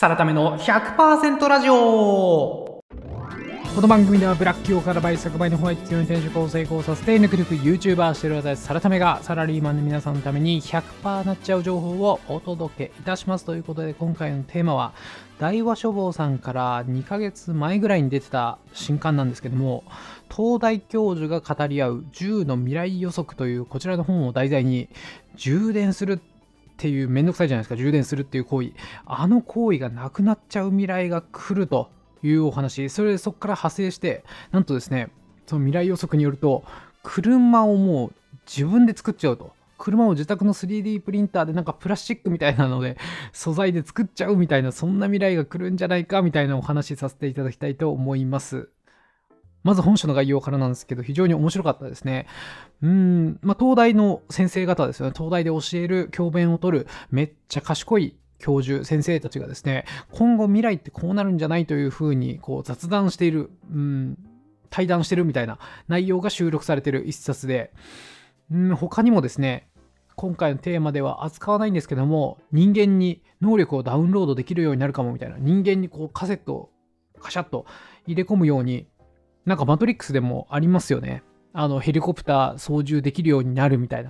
サラタメの100%ラジオ。この番組ではブラック企業から倍100倍のホワイト企業に転職を成功させてぬくぬく YouTuber してる私サラタメがサラリーマンの皆さんのために100%なっちゃう情報をお届けいたしますということで今回のテーマは大和書房さんから2ヶ月前ぐらいに出てた新刊なんですけども東大教授が語り合う10の未来予測というこちらの本を題材に充電するっていうめんどくさいじゃないですか。充電するっていう行為。あの行為がなくなっちゃう未来が来るというお話。それでそこから派生してなんとですねその未来予測によると車をもう自分で作っちゃうと。車を自宅の 3D プリンターでなんかプラスチックみたいなので素材で作っちゃうみたいなそんな未来が来るんじゃないかみたいなお話させていただきたいと思います。まず本書の概要からなんですけど、非常に面白かったですね。うん、まあ、東大の先生方ですよね。東大で教える、教鞭を取る、めっちゃ賢い教授、先生たちがですね、今後未来ってこうなるんじゃないというふうに、こう雑談している、うん、対談してるみたいな内容が収録されている一冊で、うん、他にもですね、今回のテーマでは扱わないんですけども、人間に能力をダウンロードできるようになるかもみたいな、人間にこうカセットをカシャッと入れ込むように、なんかマトリックスでもありますよね。あのヘリコプター操縦できるようになるみたい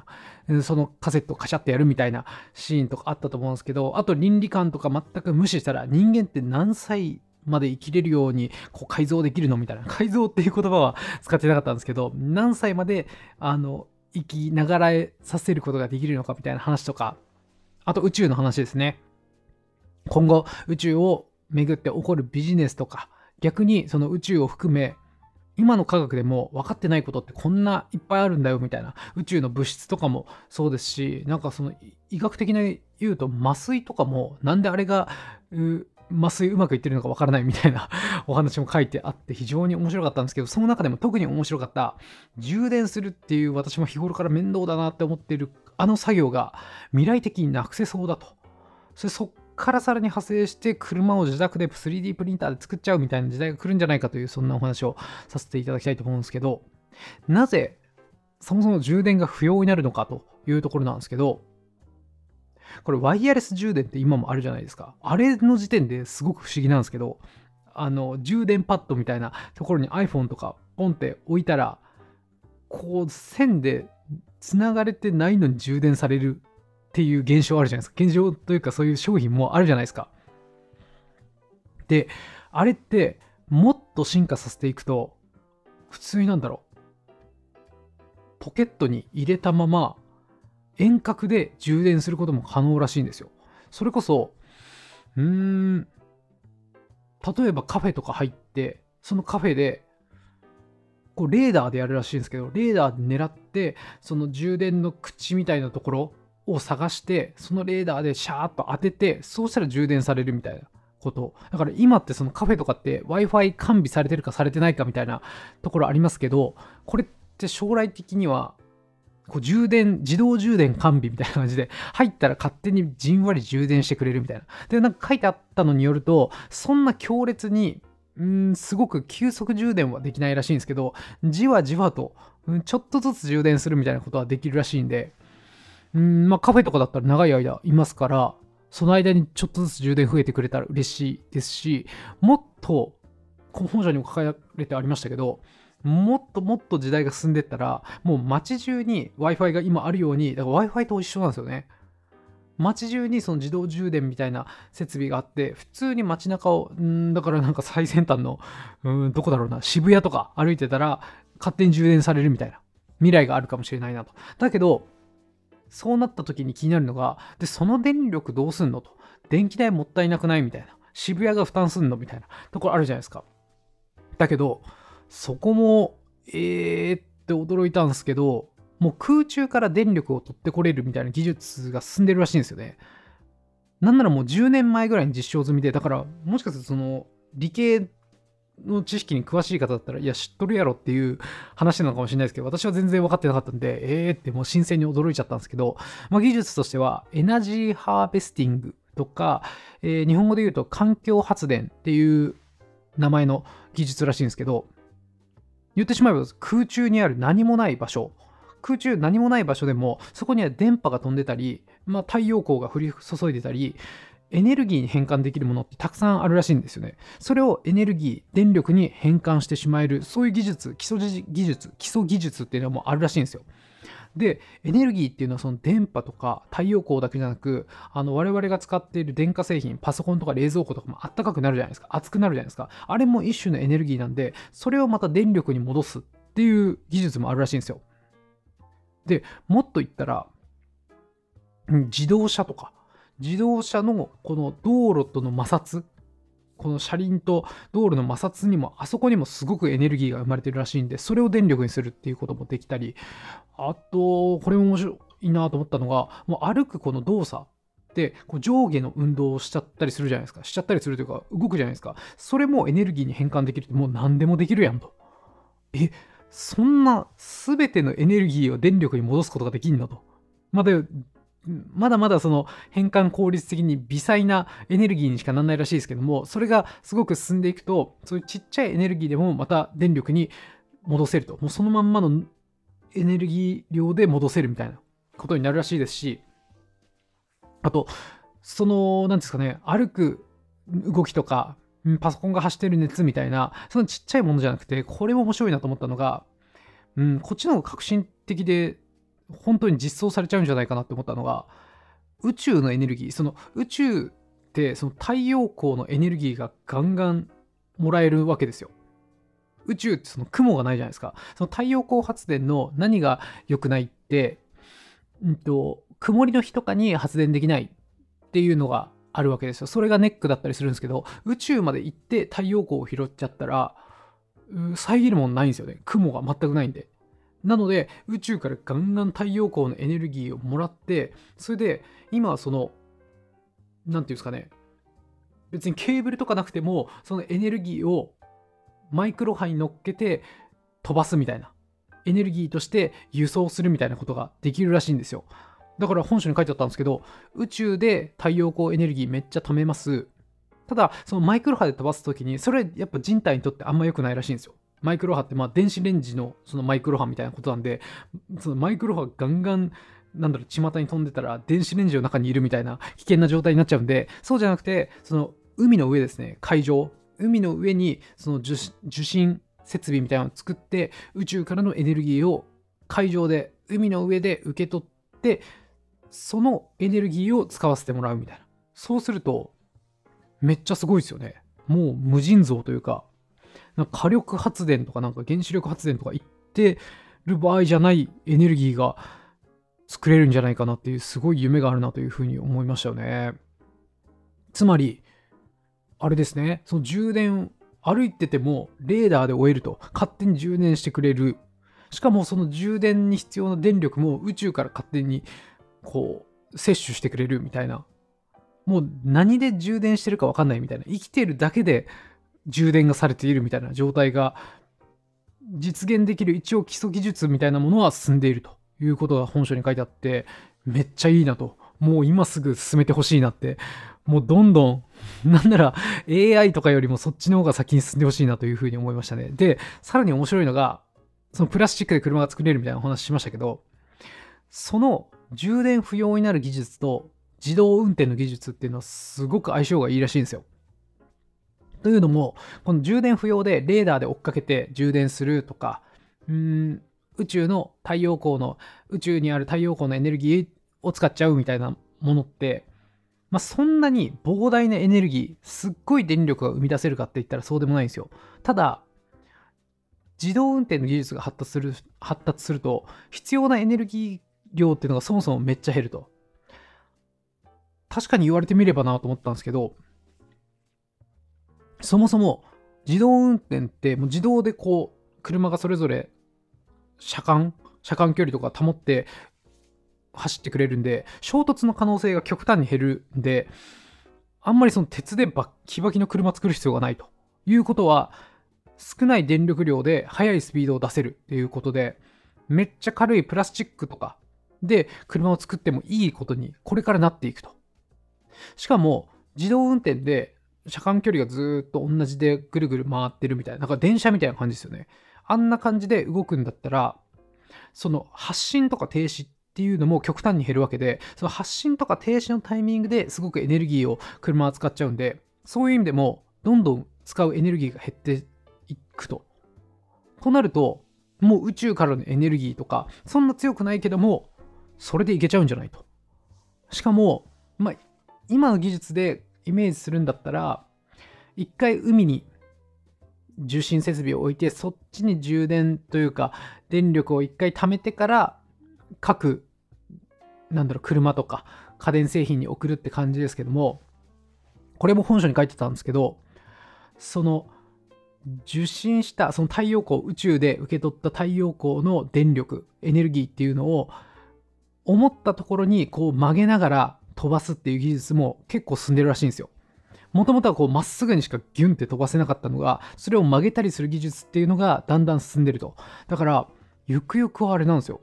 な、そのカセットカシャってやるみたいなシーンとかあったと思うんですけど、あと倫理観とか全く無視したら人間って何歳まで生きれるようにこう改造できるのみたいな。改造っていう言葉は使ってなかったんですけど、何歳まであの生きながらえさせることができるのかみたいな話とか、あと宇宙の話ですね。今後宇宙を巡って起こるビジネスとか、逆にその宇宙を含め今の科学でも分かってないことってこんないっぱいあるんだよみたいな宇宙の物質とかもそうですしなんかその医学的な言うと麻酔とかもなんであれが麻酔うまくいってるのか分からないみたいな お話も書いてあって非常に面白かったんですけどその中でも特に面白かった充電するっていう私も日頃から面倒だなって思ってるあの作業が未来的になくせそうだと。それそからさらに派生して車を自宅で 3D プリンターで作っちゃうみたいな時代が来るんじゃないかというそんなお話をさせていただきたいと思うんですけどなぜそもそも充電が不要になるのかというところなんですけどこれワイヤレス充電って今もあるじゃないですか。あれの時点ですごく不思議なんですけどあの充電パッドみたいなところに iPhone とかポンって置いたらこう線でつながれてないのに充電されるっていう現象あるじゃないですか。現象というかそういう商品もあるじゃないですか。で、あれってもっと進化させていくと、普通になんだろう。ポケットに入れたまま遠隔で充電することも可能らしいんですよ。それこそ、うーん、例えばカフェとか入って、そのカフェで、こうレーダーでやるらしいんですけど、レーダーで狙って、その充電の口みたいなところを探してそのレーダーでシャーッと当ててそうしたら充電されるみたいなこと。だから今ってそのカフェとかって Wi-Fi 完備されてるかされてないかみたいなところありますけどこれって将来的にはこう充電自動充電完備みたいな感じで入ったら勝手にじんわり充電してくれるみたいな。でなんか書いてあったのによるとそんな強烈にんすごく急速充電はできないらしいんですけどじわじわとちょっとずつ充電するみたいなことはできるらしいんでうんまあ、カフェとかだったら長い間いますから、その間にちょっとずつ充電増えてくれたら嬉しいですし、もっと、本社にも書かれてありましたけど、もっともっと時代が進んでったら、もう街中に Wi-Fi が今あるように、だから Wi-Fi と一緒なんですよね。街中にその自動充電みたいな設備があって、普通に街中を、んだからなんか最先端の、うん、どこだろうな、渋谷とか歩いてたら、勝手に充電されるみたいな未来があるかもしれないなと。だけど、そうなった時に気になるのが、で、その電力どうすんのと。電気代もったいなくないみたいな。渋谷が負担すんのみたいなところあるじゃないですか。だけど、そこも、えーって驚いたんですけど、もう空中から電力を取ってこれるみたいな技術が進んでるらしいんですよね。なんならもう10年前ぐらいに実証済みで、だからもしかするとその理系の知識に詳しい方だったら、いや、知っとるやろっていう話なのかもしれないですけど、私は全然分かってなかったんで、えーってもう新鮮に驚いちゃったんですけど、まあ、技術としては、エナジーハーベスティングとか、えー、日本語で言うと環境発電っていう名前の技術らしいんですけど、言ってしまえば空中にある何もない場所、空中何もない場所でも、そこには電波が飛んでたり、まあ、太陽光が降り注いでたり、エネルギーに変換できるものってたくさんあるらしいんですよね。それをエネルギー、電力に変換してしまえる、そういう技術、基礎技術、基礎技術っていうのはもうあるらしいんですよ。で、エネルギーっていうのはその電波とか太陽光だけじゃなく、あの我々が使っている電化製品、パソコンとか冷蔵庫とかもあったかくなるじゃないですか。熱くなるじゃないですか。あれも一種のエネルギーなんで、それをまた電力に戻すっていう技術もあるらしいんですよ。で、もっと言ったら、自動車とか、自動車のこの道路との摩擦、この車輪と道路の摩擦にも、あそこにもすごくエネルギーが生まれてるらしいんで、それを電力にするっていうこともできたり、あと、これも面白いなと思ったのが、もう歩くこの動作でこう上下の運動をしちゃったりするじゃないですか。しちゃったりするというか、動くじゃないですか。それもエネルギーに変換できるって、もう何でもできるやんと。え、そんな全てのエネルギーを電力に戻すことができんのと。まだまだまだその変換効率的に微細なエネルギーにしかならないらしいですけども、それがすごく進んでいくと、そういうちっちゃいエネルギーでもまた電力に戻せると。もうそのまんまのエネルギー量で戻せるみたいなことになるらしいですし、あと、その、なんですかね、歩く動きとか、パソコンが走ってる熱みたいな、そのちっちゃいものじゃなくて、これも面白いなと思ったのが、うん、こっちの方が革新的で本当に実装されちゃうんじゃないかなって思ったのが宇宙のエネルギーその宇宙ってその太陽光のエネルギーがガンガンもらえるわけですよ。宇宙ってその雲がないじゃないですか。その太陽光発電の何が良くないって、うんと、曇りの日とかに発電できないっていうのがあるわけですよ。それがネックだったりするんですけど宇宙まで行って太陽光を拾っちゃったら遮るもんないんですよね。雲が全くないんで。なので宇宙からガンガン太陽光のエネルギーをもらってそれで今はその何て言うんですかね。別にケーブルとかなくてもそのエネルギーをマイクロ波に乗っけて飛ばすみたいな。エネルギーとして輸送するみたいなことができるらしいんですよ。だから本書に書いてあったんですけど宇宙で太陽光エネルギーめっちゃ貯めます。ただそのマイクロ波で飛ばす時にそれやっぱ人体にとってあんま良くないらしいんですよ。マイクロ波ってまあ電子レンジのそのマイクロ波みたいなことなんで、そのマイクロ波ガンガンなんだろう、巷に飛んでたら電子レンジの中にいるみたいな危険な状態になっちゃうんで、そうじゃなくて、その海の上ですね、海上、海の上にその受信設備みたいなのを作って、宇宙からのエネルギーを海上で、海の上で受け取って、そのエネルギーを使わせてもらうみたいな。そうすると、めっちゃすごいですよね。もう無尽蔵というか、火力発電とかなんか原子力発電とか言ってる場合じゃないエネルギーが作れるんじゃないかなっていうすごい夢があるなというふうに思いましたよね。つまり、あれですね、その充電歩いててもレーダーで終えると勝手に充電してくれる。しかもその充電に必要な電力も宇宙から勝手にこう摂取してくれるみたいな。もう何で充電してるか分かんないみたいな。生きてるだけで充電がされているみたいな状態が実現できる一応基礎技術みたいなものは進んでいるということが本書に書いてあってめっちゃいいなと。もう今すぐ進めてほしいなって。もうどんどんなんなら AI とかよりもそっちの方が先に進んでほしいなというふうに思いましたね。でさらに面白いのがそのプラスチックで車が作れるみたいなお話しましたけどその充電不要になる技術と自動運転の技術っていうのはすごく相性がいいらしいんですよ。というのも、この充電不要でレーダーで追っかけて充電するとか、うん宇宙の太陽光の、宇宙にある太陽光のエネルギーを使っちゃうみたいなものって、まあ、そんなに膨大なエネルギー、すっごい電力が生み出せるかって言ったらそうでもないんですよ。ただ、自動運転の技術が発達する発達すると、必要なエネルギー量っていうのがそもそもめっちゃ減ると。確かに言われてみればなと思ったんですけど、そもそも自動運転ってもう自動でこう車がそれぞれ車間車間距離とか保って走ってくれるんで衝突の可能性が極端に減るんであんまりその鉄でバッキバキの車作る必要がないということは少ない電力量で速いスピードを出せるっていうことでめっちゃ軽いプラスチックとかで車を作ってもいいことにこれからなっていくと。しかも自動運転で車間距離がずっと同じでぐるぐる回ってるみたいな、なんか電車みたいな感じですよね。あんな感じで動くんだったら、その発進とか停止っていうのも極端に減るわけでその発進とか停止のタイミングですごくエネルギーを車は使っちゃうんでそういう意味でもどんどん使うエネルギーが減っていくと。となるともう宇宙からのエネルギーとかそんな強くないけどもそれでいけちゃうんじゃないと。しかも、まあ、今の技術でイメージするんだったら一回海に受信設備を置いてそっちに充電というか電力を一回貯めてから各なんだろう車とか家電製品に送るって感じですけどもこれも本書に書いてたんですけどその受信したその太陽光宇宙で受け取った太陽光の電力エネルギーっていうのを思ったところにこう曲げながら飛ばすっていう技術も結構進んでるらしいんですよ。もともとはこうまっすぐにしかギュンって飛ばせなかったのがそれを曲げたりする技術っていうのがだんだん進んでると。だからゆくゆくはあれなんですよ。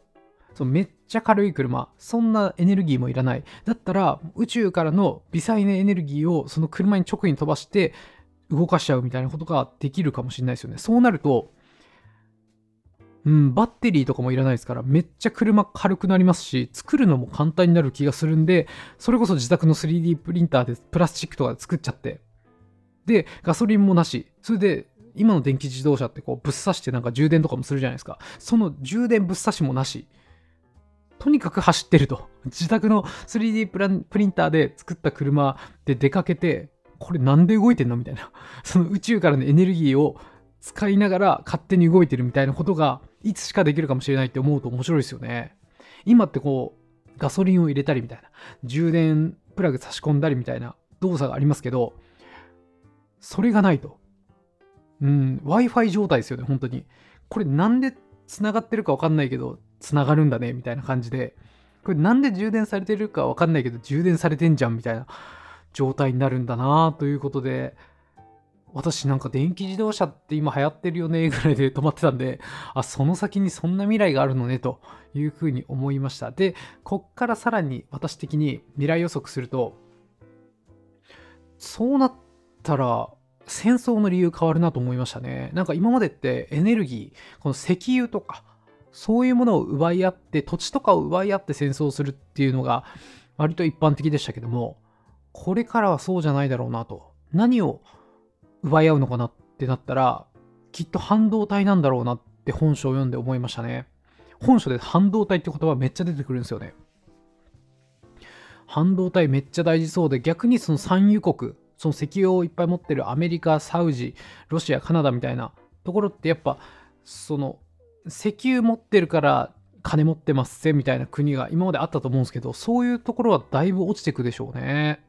そのめっちゃ軽い車そんなエネルギーもいらないだったら宇宙からの微細なエネルギーをその車に直に飛ばして動かしちゃうみたいなことができるかもしれないですよねそうなるとうん、バッテリーとかもいらないですから、めっちゃ車軽くなりますし、作るのも簡単になる気がするんで、それこそ自宅の 3D プリンターでプラスチックとかで作っちゃって、で、ガソリンもなし、それで、今の電気自動車ってこうぶっ刺してなんか充電とかもするじゃないですか。その充電ぶっ刺しもなし。とにかく走ってると。自宅の 3D プランプリンターで作った車で出かけて、これなんで動いてんのみたいな。その宇宙からのエネルギーを使いながら勝手に動いてるみたいなことがいつしかできるかもしれないって思うと面白いですよね。今ってこう、ガソリンを入れたりみたいな、充電プラグ差し込んだりみたいな動作がありますけど、それがないと。うん、Wi-Fi 状態ですよね、本当に。これなんで繋がってるかわかんないけど、繋がるんだね、みたいな感じで。これなんで充電されてるかわかんないけど、充電されてんじゃん、みたいな状態になるんだなということで、私なんか電気自動車って今流行ってるよねぐらいで止まってたんで、あ、その先にそんな未来があるのねというふうに思いました。で、こっからさらに私的に未来予測すると、そうなったら戦争の理由変わるなと思いましたね。なんか今までってエネルギー、この石油とか、そういうものを奪い合って、土地とかを奪い合って戦争するっていうのが割と一般的でしたけども、これからはそうじゃないだろうなと。何を奪い合うのかなってなったら、きっと半導体なんだろうなって本書を読んで思いましたね。本書で半導体って言葉めっちゃ出てくるんですよね。半導体めっちゃ大事そうで、逆にその産油国、その石油をいっぱい持ってるアメリカ、サウジ、ロシア、カナダみたいなところってやっぱ、その石油持ってるから金持ってますぜみたいな国が今まであったと思うんですけど、そういうところはだいぶ落ちてくでしょうね。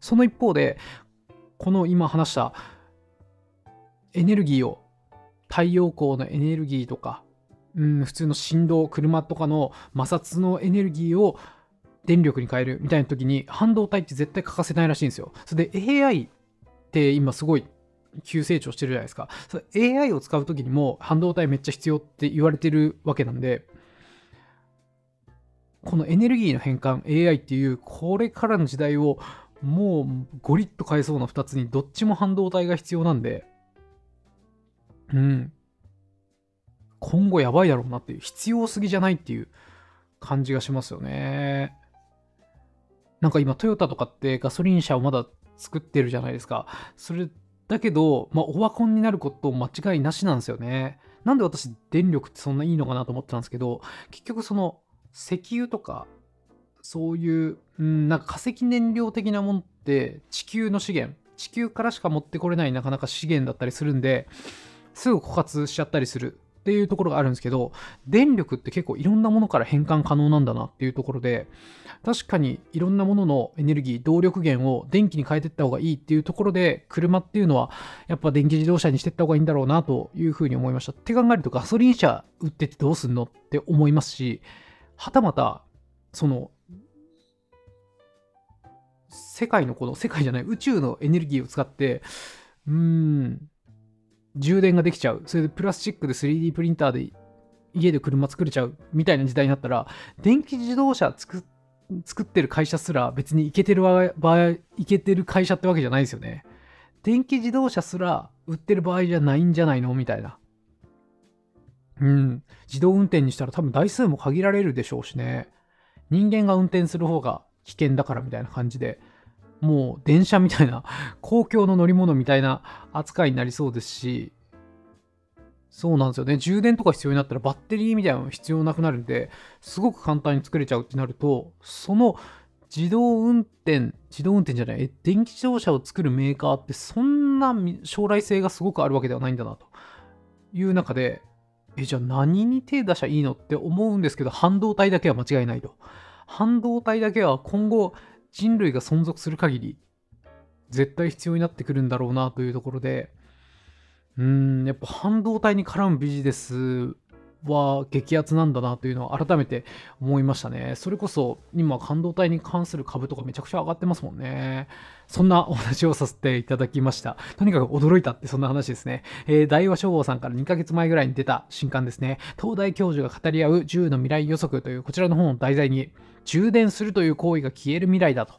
その一方で、この今話したエネルギーを太陽光のエネルギーとか、うん、普通の振動車とかの摩擦のエネルギーを電力に変えるみたいな時に半導体って絶対欠かせないらしいんですよ。それで AI って今すごい急成長してるじゃないですか。それ AI を使う時にも半導体めっちゃ必要って言われてるわけなんで、このエネルギーの変換 AI っていうこれからの時代をもうゴリッと変えそうな2つにどっちも半導体が必要なんで、うん。今後やばいだろうなっていう、必要すぎじゃないっていう感じがしますよね。なんか今トヨタとかってガソリン車をまだ作ってるじゃないですか。それだけど、まあ、オワコンになること間違いなしなんですよね。なんで私電力ってそんないいのかなと思ってたんですけど、結局その石油とかそういう、うん、なんか化石燃料的なものって地球の資源地球からしか持ってこれないなかなか資源だったりするんですぐ枯渇しちゃったりするっていうところがあるんですけど電力って結構いろんなものから変換可能なんだなっていうところで確かにいろんなもののエネルギー動力源を電気に変えていった方がいいっていうところで車っていうのはやっぱ電気自動車にしていった方がいいんだろうなというふうに思いました。って考えるとガソリン車売っててどうすんのって思いますしはたまたその世界のこの世界じゃない宇宙のエネルギーを使ってうーん充電ができちゃうそれでプラスチックで 3D プリンターで家で車作れちゃうみたいな時代になったら電気自動車作作ってる会社すら別にいけてる場合いけてる会社ってわけじゃないですよね電気自動車すら売ってる場合じゃないんじゃないの？みたいなうん。自動運転にしたら多分台数も限られるでしょうしね。人間が運転する方が危険だからみたいな感じで、もう電車みたいな、公共の乗り物みたいな扱いになりそうですし、そうなんですよね。充電とか必要になったらバッテリーみたいなの必要なくなるんで、すごく簡単に作れちゃうってなると、その自動運転、自動運転じゃない、え電気自動車を作るメーカーってそんな将来性がすごくあるわけではないんだなという中で、え、じゃあ何に手出しゃいいのって思うんですけど、半導体だけは間違いないと。半導体だけは今後人類が存続する限り、絶対必要になってくるんだろうなというところで、うーん、やっぱ半導体に絡むビジネスは激アツなんだなというのを改めて思いましたね。それこそ今半導体に関する株とかめちゃくちゃ上がってますもんね。そんなお話をさせていただきました。とにかく驚いたってそんな話ですね。えー、大和消防さんから2ヶ月前ぐらいに出た新刊ですね。東大教授が語り合う銃の未来予測というこちらの本を題材に充電するという行為が消える未来だと。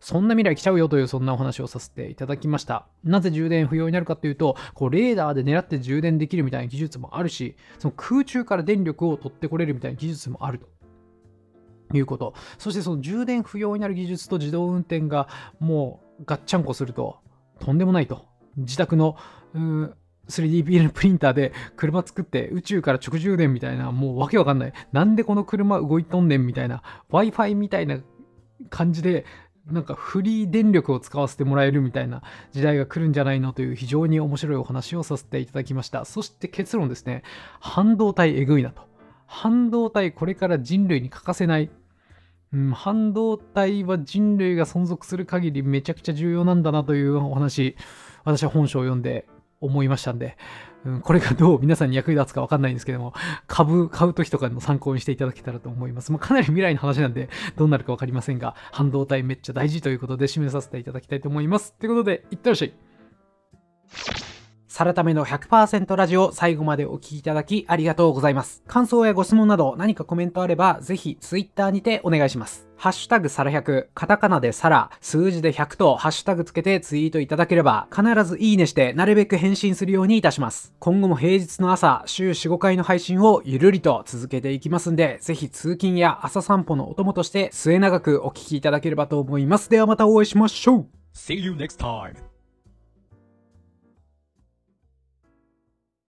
そんな未来来ちゃうよというそんなお話をさせていただきました。なぜ充電不要になるかというと、こうレーダーで狙って充電できるみたいな技術もあるし、その空中から電力を取ってこれるみたいな技術もあると。いうこと。そしてその充電不要になる技術と自動運転がもうガッチャンコするととんでもないと。自宅の 3D プリンターで車作って宇宙から直充電みたいなもうわけわかんない。なんでこの車動いとんねんみたいな Wi-Fi みたいな感じでなんかフリー電力を使わせてもらえるみたいな時代が来るんじゃないのという非常に面白いお話をさせていただきました。そして結論ですね。半導体えぐいなと。半導体これから人類に欠かせない。うん、半導体は人類が存続する限りめちゃくちゃ重要なんだなというお話、私は本書を読んで思いましたんで、うん、これがどう皆さんに役に立つかわかんないんですけども、株買う時とかの参考にしていただけたらと思います。まあ、かなり未来の話なんで、どうなるか分かりませんが、半導体めっちゃ大事ということで締めさせていただきたいと思います。ということで、いってらっしゃい。サラタメの100%ラジオ最後までお聞きいただきありがとうございます。感想やご質問など何かコメントあればぜひツイッターにてお願いします。ハッシュタグサラ100、カタカナでサラ、数字で100とハッシュタグつけてツイートいただければ必ずいいねしてなるべく返信するようにいたします。今後も平日の朝、週4、5回の配信をゆるりと続けていきますんで、ぜひ通勤や朝散歩のお供として末永くお聞きいただければと思います。ではまたお会いしましょう See you next time.